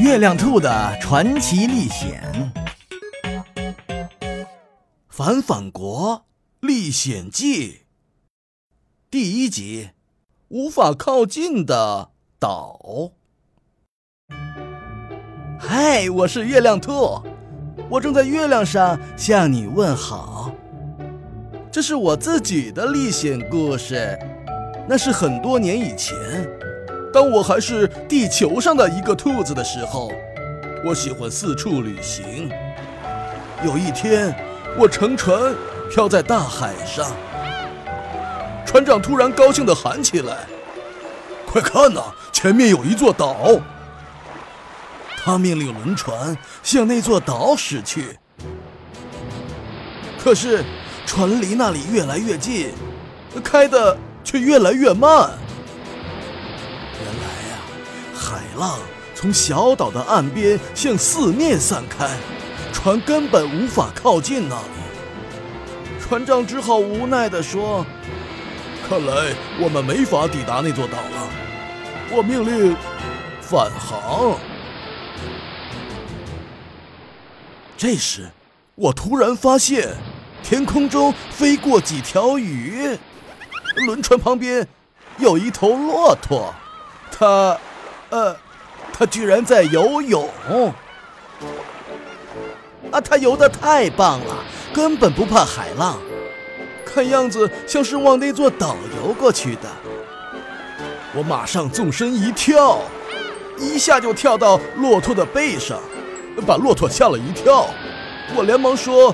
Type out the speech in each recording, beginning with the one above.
月亮兔的传奇历险，《反反国历险记》第一集：无法靠近的岛。嗨，我是月亮兔，我正在月亮上向你问好。这是我自己的历险故事，那是很多年以前。当我还是地球上的一个兔子的时候，我喜欢四处旅行。有一天，我乘船漂在大海上，船长突然高兴地喊起来：“快看呐，前面有一座岛！”他命令轮船向那座岛驶去。可是，船离那里越来越近，开的却越来越慢。原来呀海浪从小岛的岸边向四面散开，船根本无法靠近那里。船长只好无奈地说：“看来我们没法抵达那座岛了。”我命令返航。这时，我突然发现天空中飞过几条鱼，轮船旁边有一头骆驼，他。呃，他居然在游泳！啊，他游的太棒了，根本不怕海浪，看样子像是往那座岛游过去的。我马上纵身一跳，一下就跳到骆驼的背上，把骆驼吓了一跳。我连忙说：“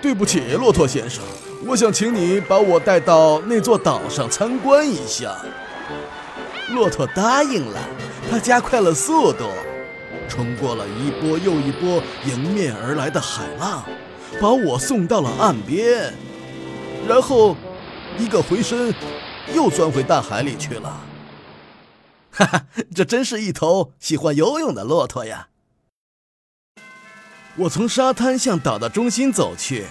对不起，骆驼先生，我想请你把我带到那座岛上参观一下。”骆驼答应了。它加快了速度，冲过了一波又一波迎面而来的海浪，把我送到了岸边，然后一个回身，又钻回大海里去了。哈哈，这真是一头喜欢游泳的骆驼呀！我从沙滩向岛的中心走去，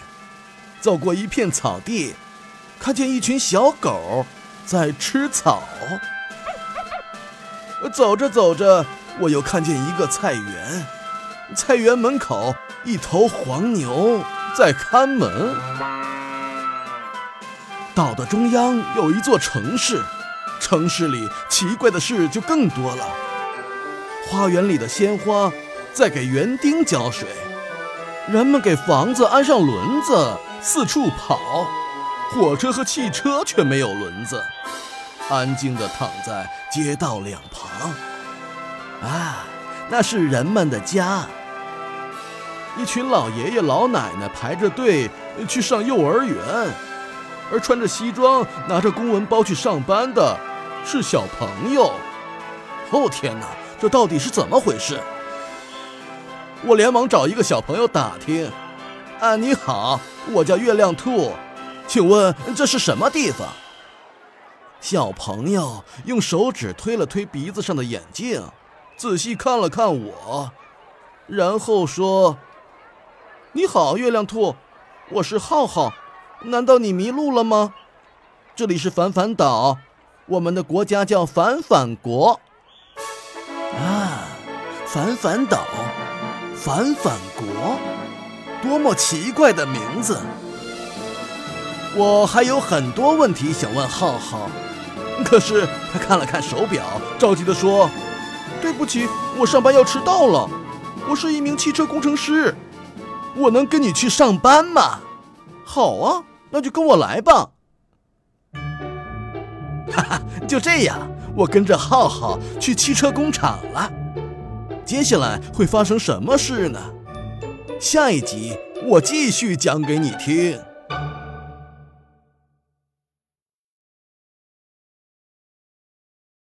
走过一片草地，看见一群小狗在吃草。走着走着，我又看见一个菜园，菜园门口一头黄牛在看门。岛的中央有一座城市，城市里奇怪的事就更多了。花园里的鲜花在给园丁浇水，人们给房子安上轮子，四处跑，火车和汽车却没有轮子。安静地躺在街道两旁，啊，那是人们的家。一群老爷爷老奶奶排着队去上幼儿园，而穿着西装、拿着公文包去上班的是小朋友。哦天哪，这到底是怎么回事？我连忙找一个小朋友打听。啊，你好，我叫月亮兔，请问这是什么地方？小朋友用手指推了推鼻子上的眼镜，仔细看了看我，然后说：“你好，月亮兔，我是浩浩，难道你迷路了吗？这里是反反岛，我们的国家叫反反国。啊，反反岛，反反国，多么奇怪的名字！我还有很多问题想问浩浩。” 可是他看了看手表，着急地说：“对不起，我上班要迟到了。我是一名汽车工程师，我能跟你去上班吗？”“好啊，那就跟我来吧。”哈哈，就这样，我跟着浩浩去汽车工厂了。接下来会发生什么事呢？下一集我继续讲给你听。